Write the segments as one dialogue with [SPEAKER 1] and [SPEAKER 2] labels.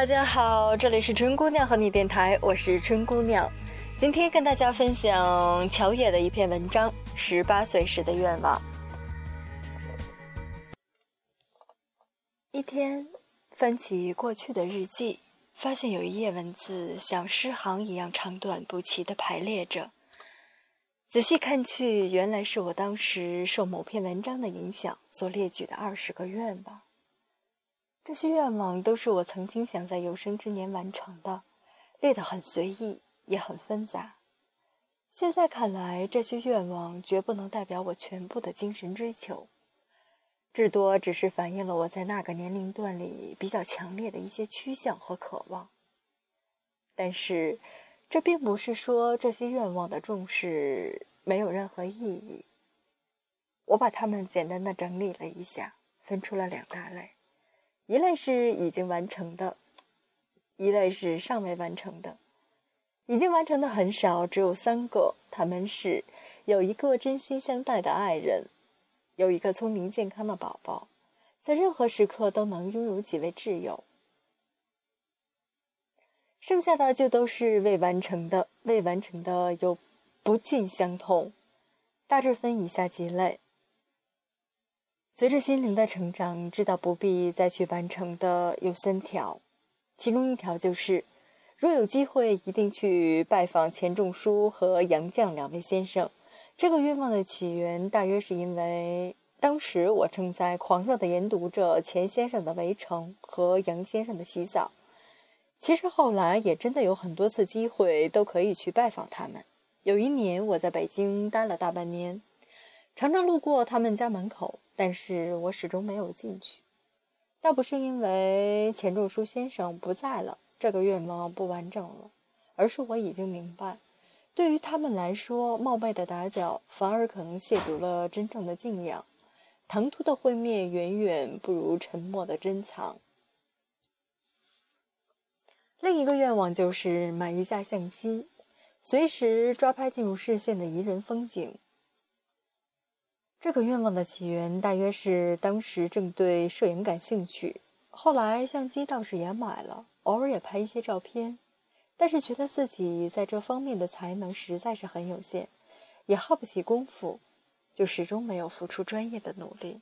[SPEAKER 1] 大家好，这里是春姑娘和你电台，我是春姑娘。今天跟大家分享乔野的一篇文章《十八岁时的愿望》。一天，翻起过去的日记，发现有一页文字像诗行一样长短不齐的排列着。仔细看去，原来是我当时受某篇文章的影响所列举的二十个愿望。这些愿望都是我曾经想在有生之年完成的，列得很随意，也很纷杂。现在看来，这些愿望绝不能代表我全部的精神追求，至多只是反映了我在那个年龄段里比较强烈的一些趋向和渴望。但是，这并不是说这些愿望的重视没有任何意义。我把它们简单的整理了一下，分出了两大类。一类是已经完成的，一类是尚未完成的。已经完成的很少，只有三个。他们是：有一个真心相待的爱人，有一个聪明健康的宝宝，在任何时刻都能拥有几位挚友。剩下的就都是未完成的。未完成的有不尽相同，大致分以下几类。随着心灵的成长，知道不必再去完成的有三条，其中一条就是，若有机会，一定去拜访钱钟书和杨绛两位先生。这个愿望的起源，大约是因为当时我正在狂热地研读着钱先生的《围城》和杨先生的《洗澡》。其实后来也真的有很多次机会都可以去拜访他们。有一年我在北京待了大半年，常常路过他们家门口。但是我始终没有进去，倒不是因为钱钟书先生不在了，这个愿望不完整了，而是我已经明白，对于他们来说，冒昧的打搅反而可能亵渎了真正的敬仰，唐突的会面远远不如沉默的珍藏。另一个愿望就是买一架相机，随时抓拍进入视线的宜人风景。这个愿望的起源大约是当时正对摄影感兴趣，后来相机倒是也买了，偶尔也拍一些照片，但是觉得自己在这方面的才能实在是很有限，也耗不起功夫，就始终没有付出专业的努力。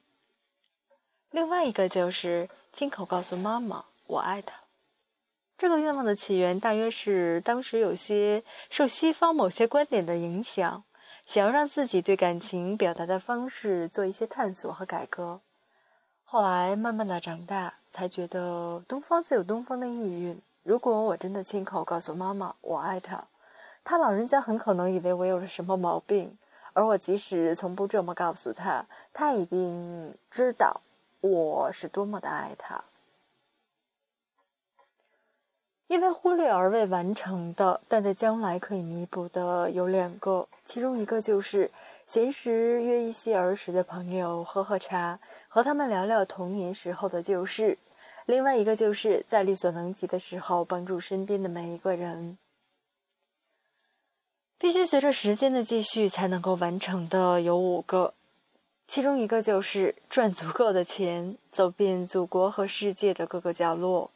[SPEAKER 1] 另外一个就是亲口告诉妈妈我爱她。这个愿望的起源大约是当时有些受西方某些观点的影响。想要让自己对感情表达的方式做一些探索和改革，后来慢慢的长大，才觉得东方自有东方的意蕴。如果我真的亲口告诉妈妈我爱她，她老人家很可能以为我有了什么毛病，而我即使从不这么告诉她，她一定知道我是多么的爱她。因为忽略而未完成的，但在将来可以弥补的有两个，其中一个就是闲时约一些儿时的朋友喝喝茶，和他们聊聊童年时候的旧事；另外一个就是在力所能及的时候帮助身边的每一个人。必须随着时间的继续才能够完成的有五个，其中一个就是赚足够的钱，走遍祖国和世界的各个角落。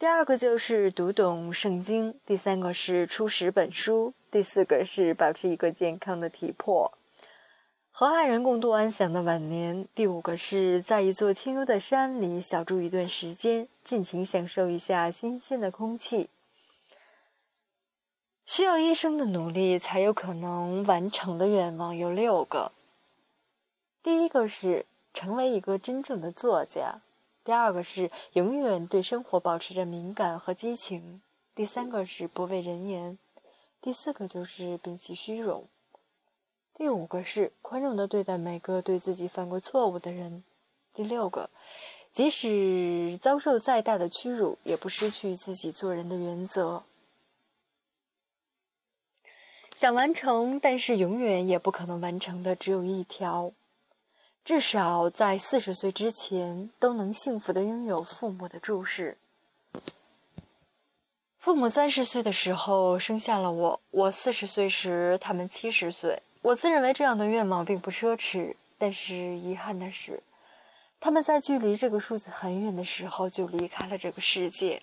[SPEAKER 1] 第二个就是读懂圣经，第三个是出十本书，第四个是保持一个健康的体魄，和爱人共度安详的晚年，第五个是在一座清幽的山里小住一段时间，尽情享受一下新鲜的空气。需要一生的努力才有可能完成的愿望有六个。第一个是成为一个真正的作家。第二个是永远对生活保持着敏感和激情，第三个是不畏人言，第四个就是摒弃虚荣，第五个是宽容的对待每个对自己犯过错误的人，第六个，即使遭受再大的屈辱，也不失去自己做人的原则。想完成，但是永远也不可能完成的只有一条。至少在四十岁之前，都能幸福的拥有父母的注视。父母三十岁的时候生下了我，我四十岁时他们七十岁。我自认为这样的愿望并不奢侈，但是遗憾的是，
[SPEAKER 2] 他们在距离这个数字很远的时候就离开了这个世界。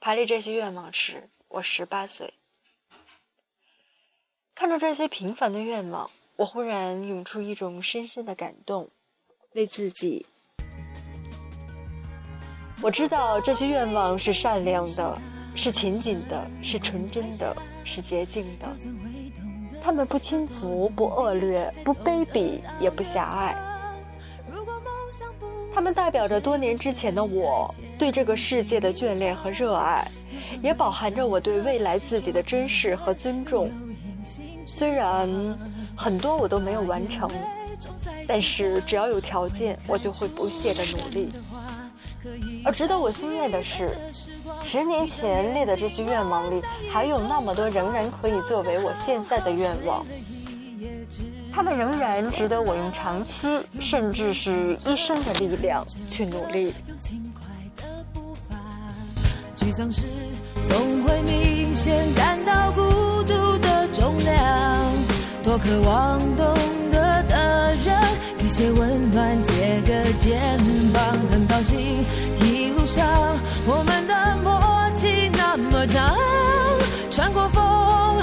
[SPEAKER 2] 排列这些愿望时，我十八岁。看着这些平凡的愿望，我忽然涌出一种深深的感动，为自己。我知道这些愿望是善良的，是勤谨的，是纯真的，是洁净的。他们不轻浮，不恶劣，不卑鄙，也不狭隘。他们代表着多年之前的我对这个世界的眷恋和热爱，也饱含着我对未来自己的珍视和尊重。虽然很多我都没有完成，但是只要有条件，我就会不懈的努力。而值得我欣慰的是，十年前列的这些愿望里，还有那么多仍然可以作为我现在的愿望。他们仍然值得我用长期，甚至是一生的力量去努力。沮丧时，总会明显感多渴望懂得的人，给些温暖，借个肩膀。很高兴，一路上我们的默契那么长，穿过风，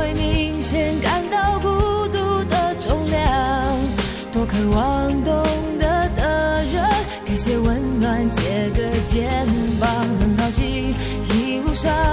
[SPEAKER 2] 些